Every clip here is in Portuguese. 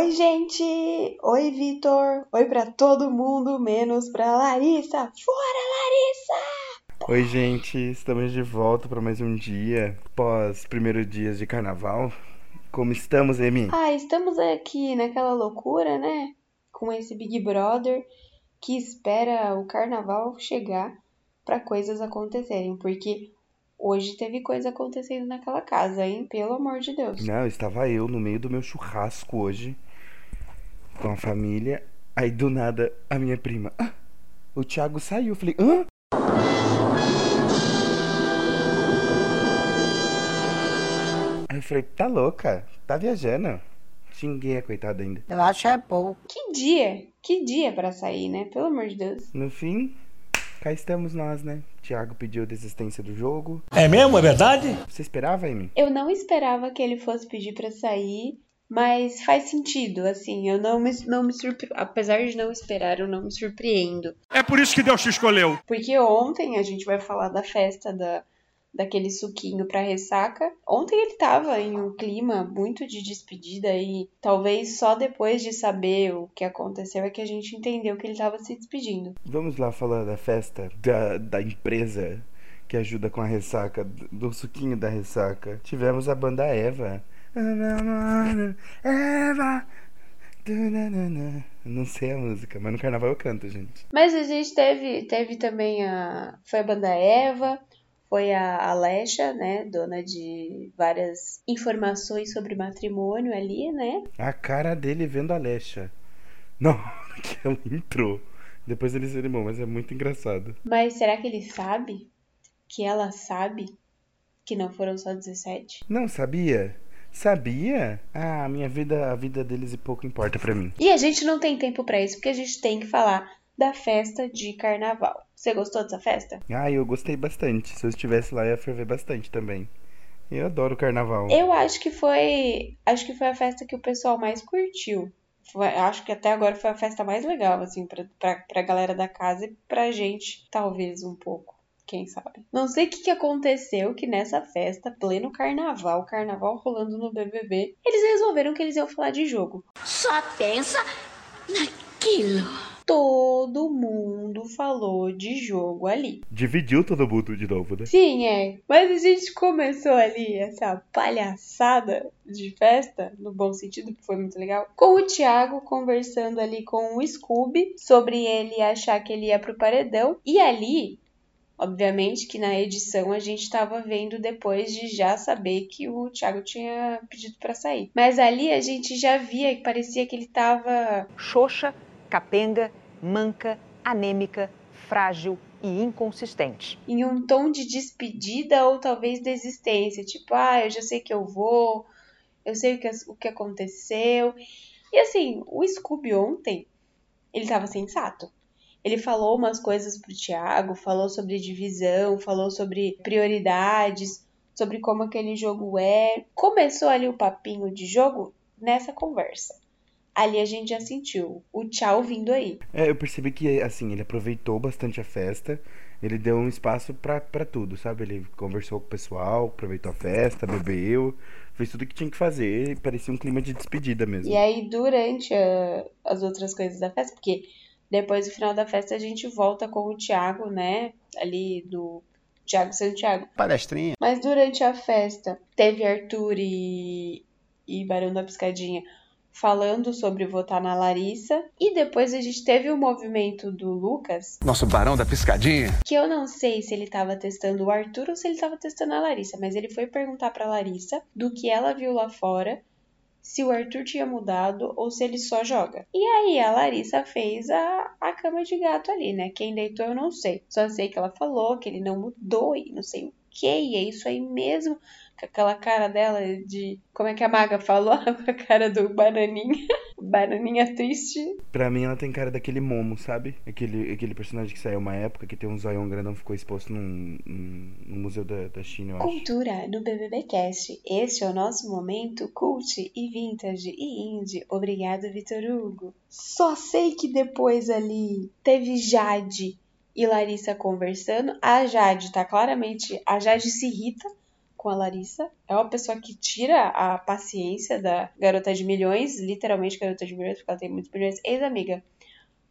Oi, gente! Oi, Vitor! Oi pra todo mundo, menos pra Larissa! Fora, Larissa! Oi, gente, estamos de volta para mais um dia pós primeiros dias de carnaval. Como estamos, Emi? Ah, estamos aqui naquela loucura, né? Com esse Big Brother que espera o carnaval chegar pra coisas acontecerem, porque hoje teve coisa acontecendo naquela casa, hein? Pelo amor de Deus. Não, estava eu no meio do meu churrasco hoje com a família. Aí do nada a minha prima, "Ah, o Thiago saiu. Eu falei, hã? Aí eu falei, tá louca? Tá viajando? Xinguei a coitada ainda. Eu acho é pouco. Que dia! Que dia pra sair, né? Pelo amor de Deus. No fim, cá estamos nós, né? Thiago pediu desistência do jogo. É mesmo? É verdade? Você esperava, Amy? Eu não esperava que ele fosse pedir pra sair, mas faz sentido, assim, eu não me, não me surpre... apesar de não esperar, eu não me surpreendo. É por isso que Deus te escolheu. Porque ontem a gente vai falar da festa da, daquele suquinho pra ressaca. Ontem ele tava em um clima muito de despedida e talvez só depois de saber o que aconteceu é que a gente entendeu que ele tava se despedindo. Vamos lá falar da festa da, da empresa que ajuda com a ressaca, do suquinho da ressaca. Tivemos a banda Eva. Eva. Não sei a música, mas no carnaval eu canto, gente. Mas a gente teve, teve também a. Foi a banda Eva, foi a Alexa, né? Dona de várias informações sobre matrimônio ali, né? A cara dele vendo a Alexa. Não, que ela entrou. Depois eles viram, bom, mas é muito engraçado. Mas será que ele sabe? Que ela sabe que não foram só 17? Não sabia? Sabia? Ah, a minha vida, a vida deles e pouco importa pra mim. E a gente não tem tempo pra isso, porque a gente tem que falar da festa de carnaval. Você gostou dessa festa? Ah, eu gostei bastante. Se eu estivesse lá, eu ia ferver bastante também. Eu adoro carnaval. Eu acho que foi. Acho que foi a festa que o pessoal mais curtiu. Foi- acho que até agora foi a festa mais legal, assim, pra, pra, pra galera da casa e pra gente, talvez um pouco. Quem sabe? Não sei o que, que aconteceu que nessa festa, pleno carnaval, carnaval rolando no BBB, eles resolveram que eles iam falar de jogo. Só pensa naquilo. Todo mundo falou de jogo ali. Dividiu todo mundo de novo, né? Sim, é. Mas a gente começou ali essa palhaçada de festa, no bom sentido, que foi muito legal, com o Thiago conversando ali com o Scooby sobre ele achar que ele ia pro paredão. E ali, obviamente que na edição a gente tava vendo depois de já saber que o Thiago tinha pedido pra sair. Mas ali a gente já via que parecia que ele tava xoxa, capenga, manca, anêmica, frágil e inconsistente. em um tom de despedida ou talvez desistência, tipo, ah, eu já sei que eu vou, eu sei o que, o que aconteceu. E assim, o Scooby ontem, ele tava sensato. Ele falou umas coisas pro Thiago, falou sobre divisão, falou sobre prioridades, sobre como aquele jogo é. Começou ali o papinho de jogo nessa conversa. Ali a gente já sentiu o tchau vindo aí. É, eu percebi que, assim, ele aproveitou bastante a festa. Ele deu um espaço pra, pra tudo, sabe? Ele conversou com o pessoal, aproveitou a festa, bebeu, fez tudo que tinha que fazer. Parecia um clima de despedida mesmo. E aí, durante a- as outras coisas da festa, porque depois do final da festa a gente volta com o Thiago, né? Ali do Thiago Santiago. Palestrinha. Mas durante a festa teve Arthur e, e Barão da Piscadinha falando sobre votar na Larissa. E depois a gente teve o movimento do Lucas, Nosso barão da piscadinha. que eu não sei se ele tava testando o Arthur ou se ele tava testando a Larissa, mas ele foi perguntar pra Larissa do que ela viu lá fora, se o Arthur tinha mudado ou se ele só joga. E aí a Larissa fez a, a cama de gato ali, né? Quem deitou eu não sei. Só sei que ela falou que ele não mudou e não sei o que, e é isso aí mesmo. Com aquela cara dela de. Como é que a Maga falou? Com a cara do bananinha. Bananinha triste. Pra mim, ela tem cara daquele Momo, sabe? Aquele, aquele personagem que saiu uma época que tem um zoião grandão ficou exposto num, num, num museu da, da China, eu acho. Cultura no BBBcast. Este é o nosso momento cult e vintage e indie. Obrigado, Vitor Hugo. Só sei que depois ali teve Jade e Larissa conversando. A Jade tá claramente. A Jade se irrita com a Larissa. É uma pessoa que tira a paciência da garota de milhões, literalmente garota de milhões, porque ela tem muitos milhões. Ex-amiga,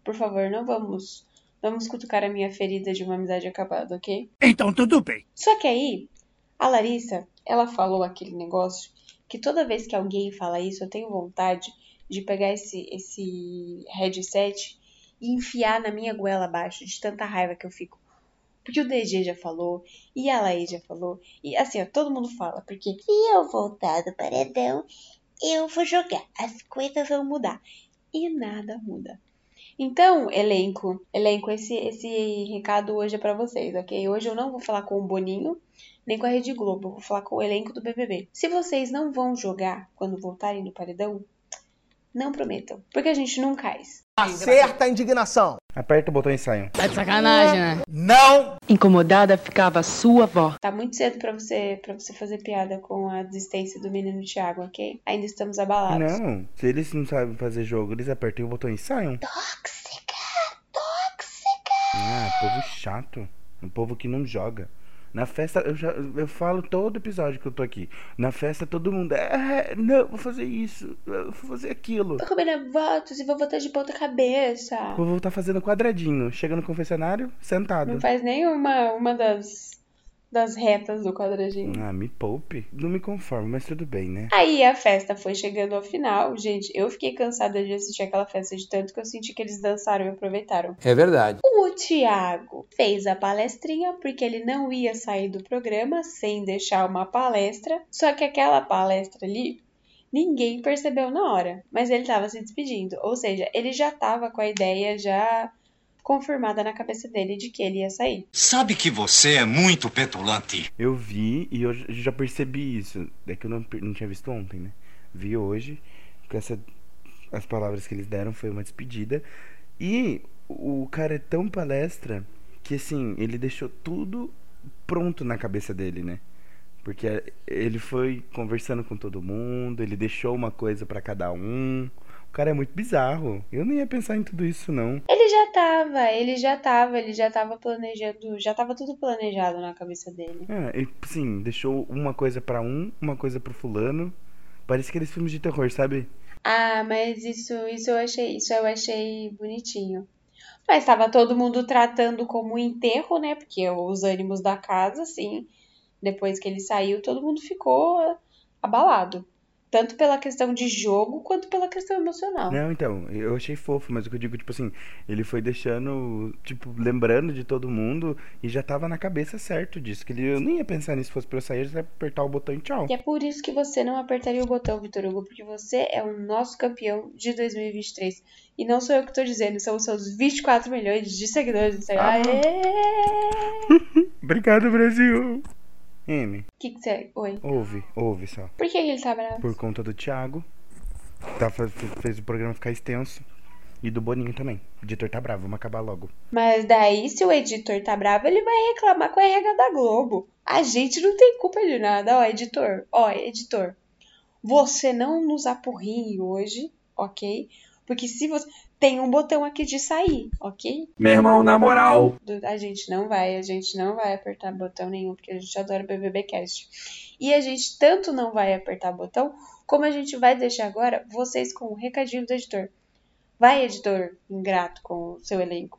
por favor, não vamos. Vamos cutucar a minha ferida de uma amizade acabada, ok? Então tudo bem. Só que aí, a Larissa, ela falou aquele negócio que toda vez que alguém fala isso, eu tenho vontade de pegar esse, esse headset e enfiar na minha goela abaixo, de tanta raiva que eu fico. Porque o DG já falou, e a Laís já falou, e assim, ó, todo mundo fala, porque se eu voltar do paredão, eu vou jogar, as coisas vão mudar. E nada muda. Então, elenco, elenco, esse, esse recado hoje é pra vocês, ok? Hoje eu não vou falar com o Boninho, nem com a Rede Globo, eu vou falar com o elenco do BBB. Se vocês não vão jogar quando voltarem do paredão, não prometam, porque a gente não cai. Acerta a indignação. Aperta o botão e saiam. Tá de sacanagem, né? Não! Incomodada ficava sua avó. Tá muito cedo pra você para você fazer piada com a desistência do menino Thiago, ok? Ainda estamos abalados. Não, se eles não sabem fazer jogo, eles apertam o botão e saiam. Tóxica, tóxica. Ah, povo chato. Um povo que não joga. Na festa, eu, já, eu falo todo episódio que eu tô aqui. Na festa, todo mundo. É, não, vou fazer isso, vou fazer aquilo. Vou combinar votos e vou votar de ponta cabeça. Vou voltar fazendo quadradinho. Chega no confessionário, sentado. Não faz nenhuma uma das, das retas do quadradinho. Ah, me poupe. Não me conformo, mas tudo bem, né? Aí a festa foi chegando ao final. Gente, eu fiquei cansada de assistir aquela festa de tanto que eu senti que eles dançaram e aproveitaram. É verdade. O Thiago fez a palestrinha porque ele não ia sair do programa sem deixar uma palestra. Só que aquela palestra ali, ninguém percebeu na hora. Mas ele estava se despedindo. Ou seja, ele já estava com a ideia já confirmada na cabeça dele de que ele ia sair. Sabe que você é muito petulante. Eu vi e eu já percebi isso. É que eu não, não tinha visto ontem, né? Vi hoje. Com essa, as palavras que eles deram foi uma despedida. E o cara é tão palestra que assim, ele deixou tudo pronto na cabeça dele, né? Porque ele foi conversando com todo mundo, ele deixou uma coisa para cada um. O cara é muito bizarro. Eu nem ia pensar em tudo isso, não. Ele já tava, ele já tava, ele já tava planejando, já tava tudo planejado na cabeça dele. É, ele, sim, deixou uma coisa para um, uma coisa pro fulano. Parece aqueles filmes de terror, sabe? Ah, mas isso, isso eu achei, isso eu achei bonitinho. Mas tava todo mundo tratando como um enterro, né? Porque os ânimos da casa, assim, depois que ele saiu, todo mundo ficou abalado. Tanto pela questão de jogo quanto pela questão emocional. Não, então, eu achei fofo, mas o que eu digo, tipo assim, ele foi deixando, tipo, lembrando de todo mundo e já tava na cabeça certo disso. Que ele, eu nem ia pensar nisso, fosse pra eu sair, eu ia apertar o botão e tchau. E é por isso que você não apertaria o botão, Vitor Hugo, porque você é o nosso campeão de 2023. E não sou eu que tô dizendo, são os seus 24 milhões de seguidores. Ah. Obrigado, Brasil! M. O que você... Oi. Ouve, ouve só. Por que ele tá bravo? Por conta do Thiago. Tá, fez o programa ficar extenso. E do Boninho também. O editor tá bravo, vamos acabar logo. Mas daí, se o editor tá bravo, ele vai reclamar com a RH da Globo. A gente não tem culpa de nada. Ó, editor, ó, editor. Você não nos apurrinhe hoje, ok? Porque se você. Tem um botão aqui de sair, ok? Meu irmão, na moral. A gente não vai, a gente não vai apertar botão nenhum, porque a gente adora BBBcast. E a gente tanto não vai apertar botão, como a gente vai deixar agora vocês com o recadinho do editor. Vai, editor ingrato com o seu elenco.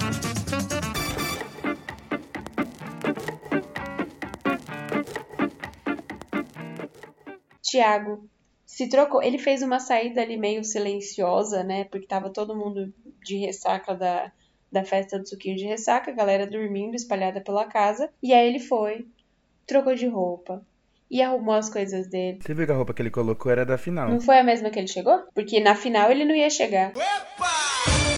Tiago se trocou. Ele fez uma saída ali meio silenciosa, né? Porque tava todo mundo de ressaca da, da festa do suquinho de ressaca, a galera dormindo, espalhada pela casa. E aí ele foi, trocou de roupa e arrumou as coisas dele. Você viu que a roupa que ele colocou era da final. Não foi a mesma que ele chegou? Porque na final ele não ia chegar.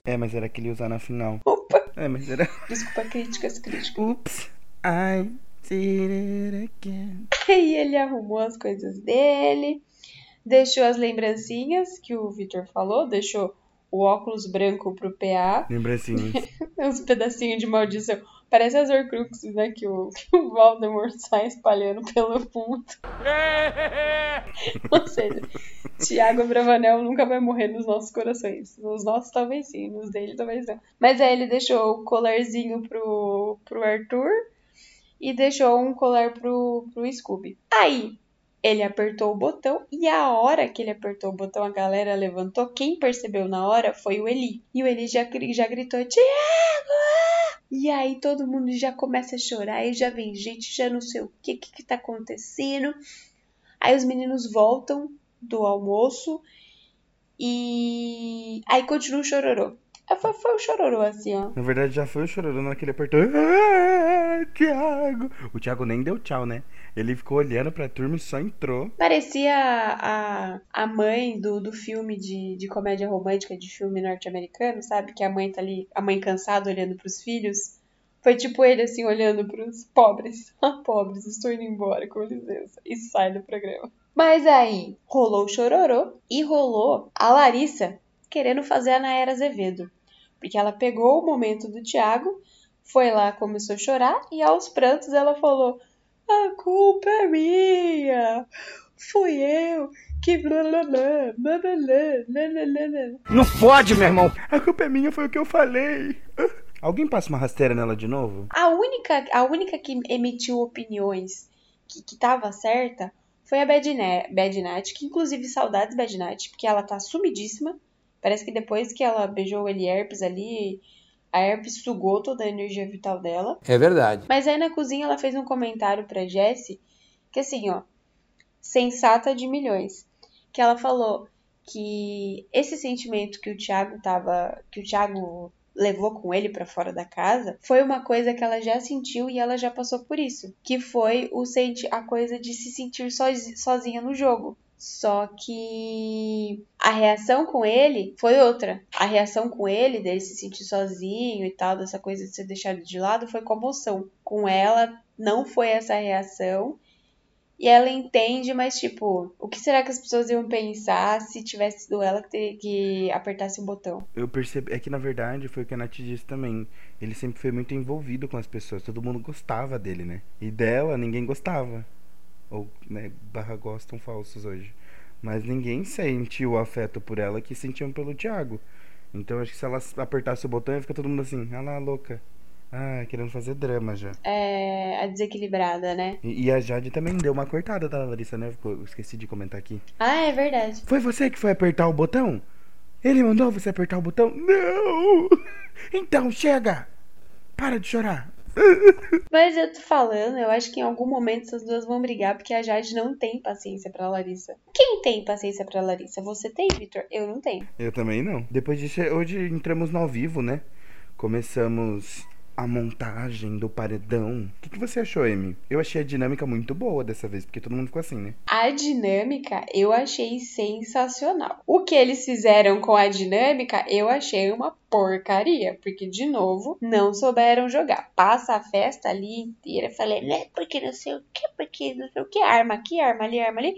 É, mas era que ele ia usar na final. Opa! É, mas era. Desculpa, críticas, críticas. Ups, I did it again. Aí ele arrumou as coisas dele, deixou as lembrancinhas que o Victor falou, deixou o óculos branco pro PA, Lembrancinhas. uns pedacinhos de maldição. Parece as Horcruxes, né? Que o, que o Voldemort sai espalhando pelo mundo. Ou seja, Tiago Bravanel nunca vai morrer nos nossos corações. Nos nossos, talvez sim. Nos dele, talvez não. Mas aí ele deixou o colarzinho pro, pro Arthur e deixou um colar pro, pro Scooby. Aí, ele apertou o botão e a hora que ele apertou o botão, a galera levantou. Quem percebeu na hora foi o Eli. E o Eli já, já gritou: Tiago! E aí todo mundo já começa a chorar e já vem gente, já não sei o que, que, que tá acontecendo. Aí os meninos voltam do almoço e aí continua o chororô. Aí Foi, foi o chororô assim, ó. Na verdade, já foi o chororô na hora que ele apertou. Ah, Thiago! O Thiago nem deu tchau, né? Ele ficou olhando pra turma e só entrou. Parecia a, a mãe do, do filme de, de comédia romântica, de filme norte-americano, sabe? Que a mãe tá ali, a mãe cansada olhando pros filhos. Foi tipo ele assim, olhando pros pobres. Ah, pobres, estou indo embora, com licença. E sai do programa. Mas aí, rolou o chororô e rolou a Larissa querendo fazer a Nayara Azevedo. Porque ela pegou o momento do Thiago, foi lá, começou a chorar e aos prantos ela falou: A culpa é minha! Fui eu que. Não fode, meu irmão! A culpa é minha, foi o que eu falei. Alguém passa uma rasteira nela de novo? A única, a única que emitiu opiniões que, que tava certa foi a Bad, Ne- Bad Night, que inclusive saudades Bad Night, porque ela tá sumidíssima. Parece que depois que ela beijou o Eli Herpes ali, a Herpes sugou toda a energia vital dela. É verdade. Mas aí na cozinha ela fez um comentário pra Jessie, que assim, ó, sensata de milhões, que ela falou que esse sentimento que o Thiago tava, que o Thiago levou com ele pra fora da casa, foi uma coisa que ela já sentiu e ela já passou por isso, que foi o senti a coisa de se sentir sozi- sozinha no jogo. Só que a reação com ele foi outra. A reação com ele, dele se sentir sozinho e tal, dessa coisa de ser deixado de lado, foi comoção. Com ela, não foi essa reação. E ela entende, mas tipo, o que será que as pessoas iam pensar se tivesse sido ela que, que apertasse o botão? Eu percebi. É que na verdade foi o que a Nath disse também. Ele sempre foi muito envolvido com as pessoas. Todo mundo gostava dele, né? E dela, ninguém gostava. Ou, né, barra gostam falsos hoje. Mas ninguém sentiu o afeto por ela que sentiam pelo Thiago. Então acho que se ela apertasse o botão ia ficar todo mundo assim, ah lá, louca. Ah, querendo fazer drama já. É a desequilibrada, né? E, e a Jade também deu uma cortada da Larissa, né? Eu esqueci de comentar aqui. Ah, é verdade. Foi você que foi apertar o botão? Ele mandou você apertar o botão? Não! Então chega! Para de chorar! Mas eu tô falando, eu acho que em algum momento essas duas vão brigar, porque a Jade não tem paciência pra Larissa. Quem tem paciência pra Larissa? Você tem, Victor? Eu não tenho. Eu também não. Depois disso, hoje entramos no ao vivo, né? Começamos a montagem do paredão. O que, que você achou, Amy? Eu achei a dinâmica muito boa dessa vez, porque todo mundo ficou assim, né? A dinâmica eu achei sensacional. O que eles fizeram com a dinâmica eu achei uma porcaria, porque de novo não souberam jogar. Passa a festa ali inteira, falei, né? Porque não sei o que, porque não sei o que, arma aqui, arma ali, arma ali.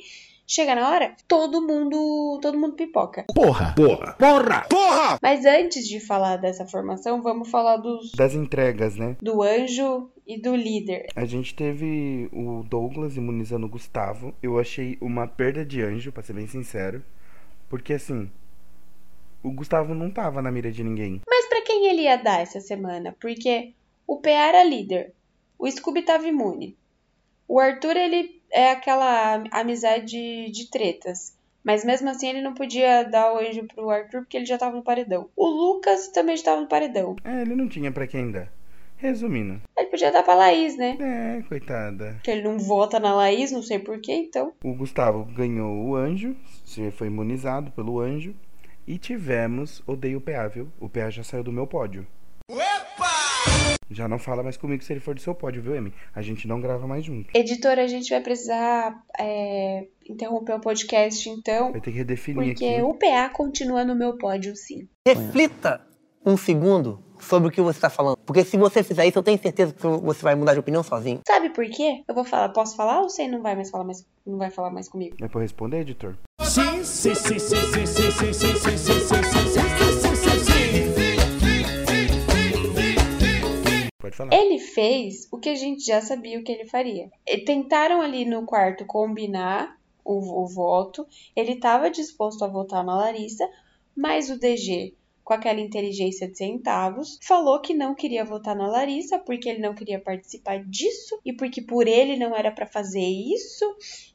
Chega na hora, todo mundo, todo mundo pipoca. Porra! Porra! Porra! Porra! Mas antes de falar dessa formação, vamos falar dos Das entregas, né? do anjo e do líder. A gente teve o Douglas imunizando o Gustavo. Eu achei uma perda de anjo, pra ser bem sincero. Porque assim, o Gustavo não tava na mira de ninguém. Mas pra quem ele ia dar essa semana? Porque o PA era líder, o Scooby tava imune. O Arthur, ele é aquela amizade de tretas. Mas mesmo assim ele não podia dar o anjo pro Arthur porque ele já tava no paredão. O Lucas também estava no paredão. É, ele não tinha pra quem dar. Resumindo. Ele podia dar pra Laís, né? É, coitada. Porque ele não vota na Laís, não sei porquê, então. O Gustavo ganhou o anjo, foi imunizado pelo anjo. E tivemos Odeio o PA, viu? O PA já saiu do meu pódio. Já não fala mais comigo se ele for do seu pódio, viu, Amy? A gente não grava mais junto. Editora, a gente vai precisar é, interromper o podcast, então. Vai ter que redefinir Porque aqui. o PA continua no meu pódio, sim. Reflita um segundo sobre o que você está falando. Porque se você fizer isso, eu tenho certeza que você vai mudar de opinião sozinho. Sabe por quê? Eu vou falar, posso falar ou você não vai mais falar mais, não vai falar mais comigo? É pra eu responder, editor? Sim, sim, sim, sim, sim, sim, sim, sim, sim, sim, sim, sim, sim, sim, Pode falar. Ele fez o que a gente já sabia o que ele faria. E tentaram ali no quarto combinar o, o voto. Ele estava disposto a votar na Larissa, mas o DG, com aquela inteligência de centavos, falou que não queria votar na Larissa porque ele não queria participar disso e porque por ele não era para fazer isso.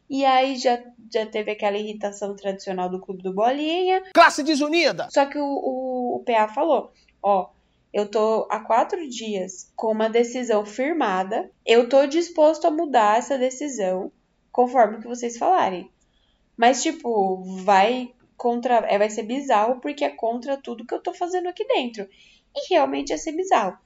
E aí já, já teve aquela irritação tradicional do Clube do Bolinha. Classe desunida! Só que o, o, o PA falou: ó, eu tô há quatro dias com uma decisão firmada, eu tô disposto a mudar essa decisão conforme o que vocês falarem. Mas, tipo, vai contra. É, vai ser bizarro porque é contra tudo que eu tô fazendo aqui dentro. E realmente ia ser bizarro.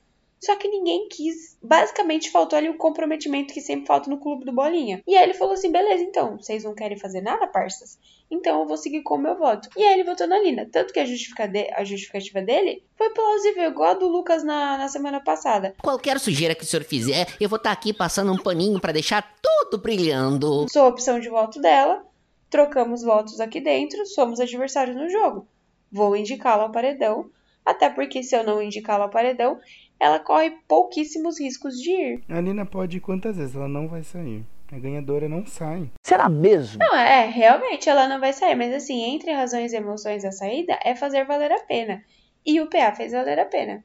Só que ninguém quis. Basicamente, faltou ali o comprometimento que sempre falta no clube do Bolinha. E aí ele falou assim: beleza, então, vocês não querem fazer nada, parças? Então eu vou seguir com o meu voto. E aí ele votou na Lina. Tanto que a, a justificativa dele foi plausível, igual a do Lucas na, na semana passada. Qualquer sujeira que o senhor fizer, eu vou estar aqui passando um paninho pra deixar tudo brilhando. Sou a opção de voto dela, trocamos votos aqui dentro, somos adversários no jogo. Vou indicá-la ao paredão, até porque se eu não indicá-la ao paredão, ela corre pouquíssimos riscos de ir. A Nina pode ir quantas vezes, ela não vai sair. A ganhadora não sai. Será mesmo? Não, é, realmente ela não vai sair, mas assim, entre razões e emoções a saída é fazer valer a pena. E o PA fez valer a pena.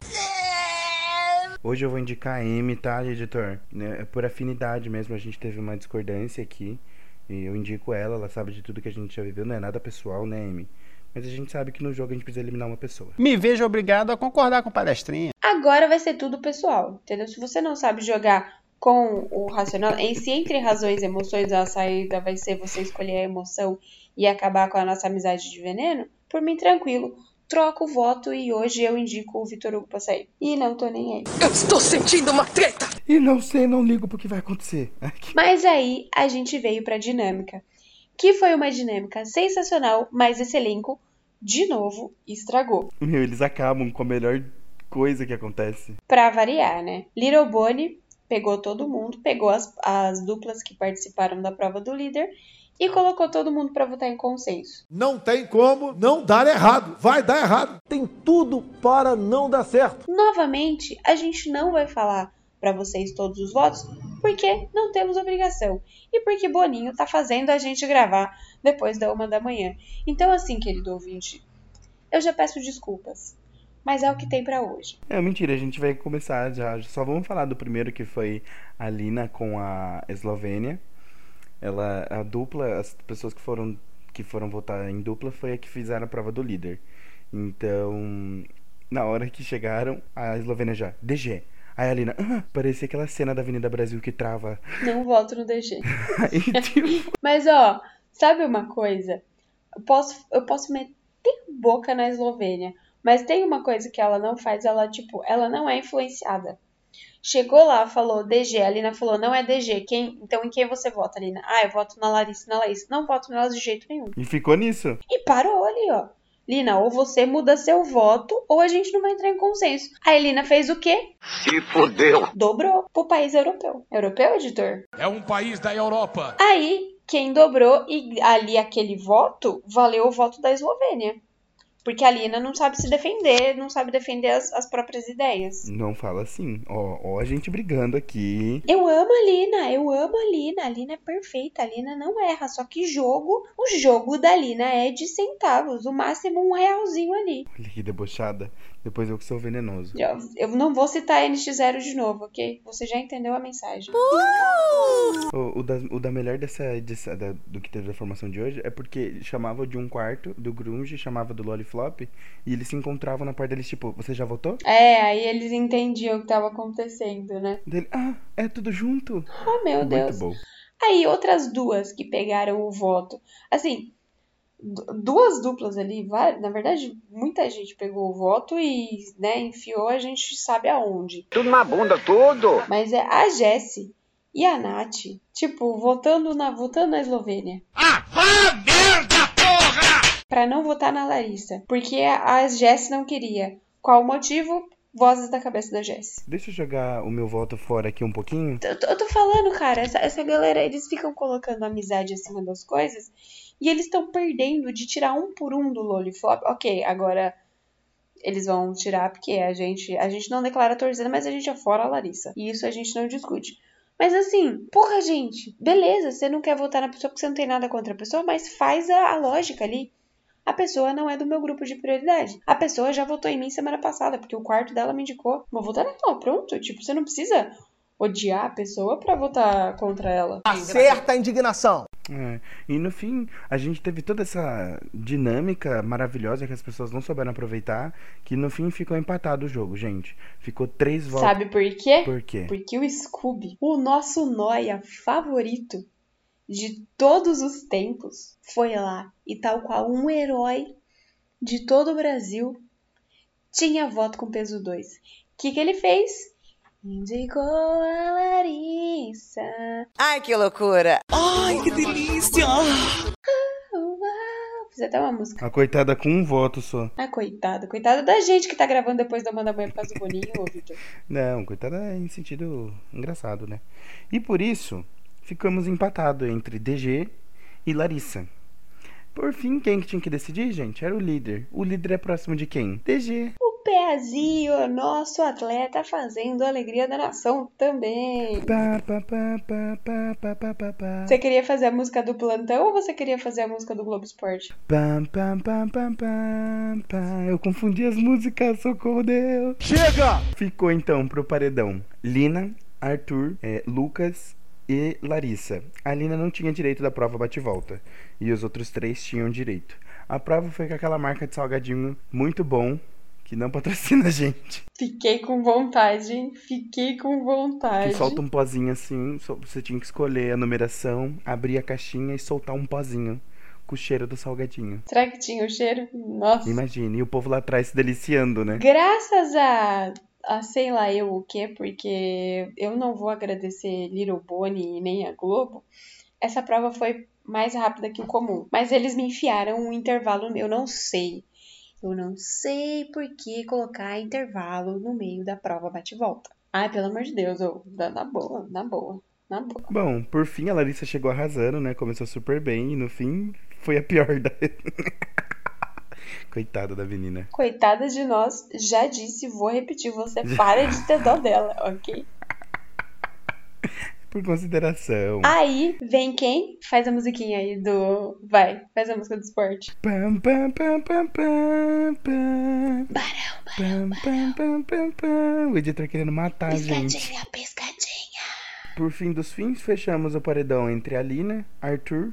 Hoje eu vou indicar a Amy, tá, editor? Né, É por afinidade mesmo, a gente teve uma discordância aqui. E eu indico ela, ela sabe de tudo que a gente já viveu, não é nada pessoal, né, Amy? Mas a gente sabe que no jogo a gente precisa eliminar uma pessoa. Me vejo obrigado a concordar com o palestrinha. Agora vai ser tudo pessoal, entendeu? Se você não sabe jogar com o racional, em si, entre razões e emoções, a saída vai ser você escolher a emoção e acabar com a nossa amizade de veneno, por mim, tranquilo. Troca o voto e hoje eu indico o Vitor Hugo pra sair. E não tô nem aí. Eu estou sentindo uma treta! E não sei, não ligo pro que vai acontecer. Mas aí a gente veio pra dinâmica, que foi uma dinâmica sensacional, mas esse elenco, de novo, estragou. Meu, eles acabam com a melhor coisa que acontece. Pra variar, né? Little Bonnie pegou todo mundo, pegou as, as duplas que participaram da prova do líder e colocou todo mundo pra votar em consenso. Não tem como não dar errado. Vai dar errado. Tem tudo para não dar certo. Novamente, a gente não vai falar pra vocês todos os votos, porque não temos obrigação. E porque Boninho tá fazendo a gente gravar depois da uma da manhã. Então, assim, querido ouvinte, eu já peço desculpas. Mas é o que tem pra hoje. É mentira, a gente vai começar já. Só vamos falar do primeiro que foi a Lina com a Eslovênia. Ela, a dupla, as pessoas que foram que foram votar em dupla foi a que fizeram a prova do líder. Então, na hora que chegaram, a Eslovênia já, DG. Aí a Lina, ah, parecia aquela cena da Avenida Brasil que trava. Não voto no DG. Aí, tipo, Mas ó, sabe uma coisa? Eu posso, eu posso meter boca na Eslovênia, mas tem uma coisa que ela não faz, ela tipo, ela não é influenciada. Chegou lá, falou DG, a Lina falou, não é DG, quem, então em quem você vota, Lina? Ah, eu voto na Larissa, na Laís. Não voto nelas de jeito nenhum. e ficou nisso. E parou ali, ó. Lina, ou você muda seu voto, ou a gente não vai entrar em consenso. Aí Lina fez o quê? Se fodeu. Dobrou pro país europeu. Europeu, editor? É um país da Europa. Aí, quem dobrou e ali aquele voto valeu o voto da Eslovênia. Porque a Lina não sabe se defender, não sabe defender as, as próprias ideias. Não fala assim. Ó, ó, a gente brigando aqui. Eu amo a Lina, eu amo a Lina. A Lina é perfeita, a Lina não erra. Só que jogo, o jogo da Lina é de centavos, o máximo um realzinho ali. Olha que debochada. Depois eu que sou venenoso. Eu, eu não vou citar NX0 de novo, ok? Você já entendeu a mensagem. O, o, da, o da melhor dessa edição da- do que teve da formação de hoje é porque chamava de um quarto do Grunge, chamava do Loliflop, e eles se encontravam na parte deles, tipo, você já votou? É, aí eles entendiam o que tava acontecendo, né? Dele, ah, é tudo junto. Oh, meu Muito Deus. bom. Aí, outras duas que pegaram o voto. Assim, duas duplas ali, na verdade, muita gente pegou o voto e, né, enfiou a gente sabe aonde. Tudo na bunda, tudo. Mas é a Jessie e a Nath, tipo, votando na, votando na Eslovênia. Ah, vá merda, porra! Pra não votar na Larissa. Porque a Jessie não queria. Qual o motivo? Vozes da cabeça da Jessie. Deixa eu jogar o meu voto fora aqui um pouquinho. Eu tô, eu tô falando, cara, essa, essa galera, eles ficam colocando amizade acima das coisas e eles estão perdendo de tirar um por um do Loliflop. Ok, agora eles vão tirar porque a gente, a gente não declara torcida, mas a gente é fora a Larissa. E isso a gente não discute. Mas assim, porra, gente, beleza, você não quer votar na pessoa porque você não tem nada contra a pessoa, mas faz a, a lógica ali. A pessoa não é do meu grupo de prioridade. A pessoa já votou em mim semana passada, porque o quarto dela me indicou. Vou votar nela, pronto. Tipo, você não precisa odiar a pessoa pra votar contra ela. Acerta a indignação. É, E no fim, a gente teve toda essa dinâmica maravilhosa que as pessoas não souberam aproveitar, que no fim ficou empatado o jogo, gente. Ficou três votos. Sabe por quê? Por quê? Porque o Scooby, o nosso noia favorito de todos os tempos, foi lá e tal qual um herói de todo o Brasil tinha voto com peso 2. O que, que ele fez? Indicou a Larissa. Ai, que loucura! Ai, que delícia! Fiz até uma música. A coitada com um voto só. Ah, coitada. Coitada da gente que tá gravando depois da Manda Banho por causa do Boninho, ô Vitor. Não, coitada em sentido engraçado, né? E por isso, ficamos empatados entre DG e Larissa. Por fim, quem que tinha que decidir, gente? Era o líder. O líder é próximo de quem? DG. O Pezinho, nosso atleta, fazendo a alegria da nação também. Você queria fazer a música do plantão ou você queria fazer a música do Globo Esporte? Eu confundi as músicas, socorro Deus. Chega! Ficou então pro paredão Lina, Arthur, é, Lucas e Larissa. A Lina não tinha direito da prova bate-volta e os outros três tinham direito. A prova foi com aquela marca de salgadinho muito bom que não patrocina a gente. Fiquei com vontade, hein? Fiquei com vontade. Que solta um pozinho assim, você tinha que escolher a numeração, abrir a caixinha e soltar um pozinho com o cheiro do salgadinho. Será que tinha o cheiro? Nossa. Imagine, e o povo lá atrás se deliciando, né? Graças a, a sei lá eu o que, porque eu não vou agradecer Little Bonnie nem a Globo, essa prova foi mais rápida que o comum. Mas eles me enfiaram um intervalo, eu não sei. Eu não sei por que colocar intervalo no meio da prova bate-volta. Ai, pelo amor de Deus, eu, na boa, na boa, na boa. Bom, por fim a Larissa chegou arrasando, né? Começou super bem e no fim foi a pior da. Coitada da menina. Coitada de nós, já disse, vou repetir, você para de ter dó dela, ok? Por consideração. Aí vem quem? Faz a musiquinha aí do. Vai, faz a música do esporte. Pam, pam, pam, pam, pam, pam. Pam, pam, pam, pam, pam. O editor querendo matar a gente. Piscadinha, piscadinha. Por fim dos fins, fechamos o paredão entre a Lina, Arthur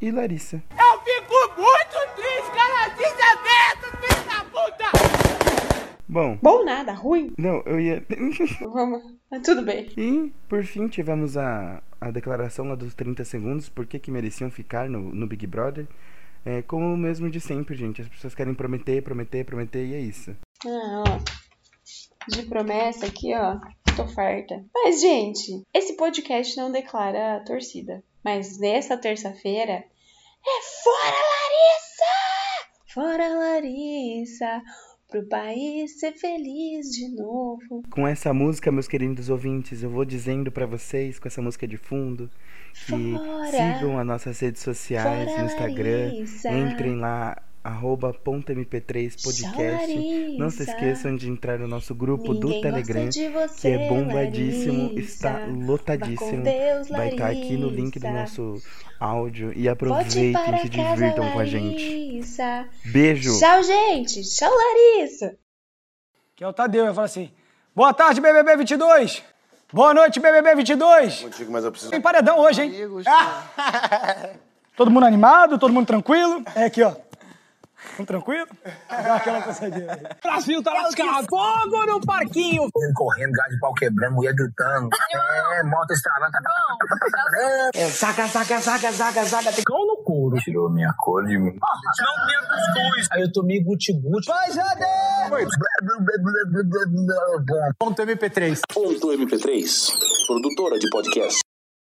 e Larissa. Eu fico muito triste, cara. Desaberto, filho da puta. Bom. Bom nada, ruim. Não, eu ia. Vamos. Mas tudo bem. E, por fim, tivemos a, a declaração lá dos 30 segundos, por que, que mereciam ficar no, no Big Brother. É, como o mesmo de sempre, gente. As pessoas querem prometer, prometer, prometer, e é isso. Ah, ó. De promessa aqui, ó. Tô farta. Mas, gente, esse podcast não declara a torcida. Mas nessa terça-feira é fora Larissa! Fora Larissa! Pro país ser feliz de novo. Com essa música, meus queridos ouvintes, eu vou dizendo pra vocês, com essa música de fundo, que Fora. sigam as nossas redes sociais Fora, no Instagram. Larissa. Entrem lá, arroba ponto .mp3 podcast. Não se Larissa. esqueçam de entrar no nosso grupo do Ninguém gosta Telegram, você, que é bombadíssimo, Larissa. está lotadíssimo. Deus, Vai estar aqui no link do nosso áudio. E aproveitem, para se casa, divirtam com a gente. Larissa. Beijo! Tchau, gente. Tchau, Larissa. Que é o Tadeu, vai falar assim: Boa tarde, BBB 22. Boa noite, BBB 22. Contigo, mas eu preciso. Tem paredão hoje, hein? Todo mundo animado, todo mundo tranquilo. É aqui, ó. Tudo tranquilo? Dá aquela passadinha. Brasil tá lascado. Fogo no parquinho. Correndo, gás de pau quebrando, mulher gritando. É, moto estralando. É, saca, saca, saca, saca, saca. Tem cão no couro. Tirou minha cor de mim. Não tinha cuscuz. Aí eu tomei guti-guti. Vai, Ponto MP3. Ponto MP3, produtora de podcast.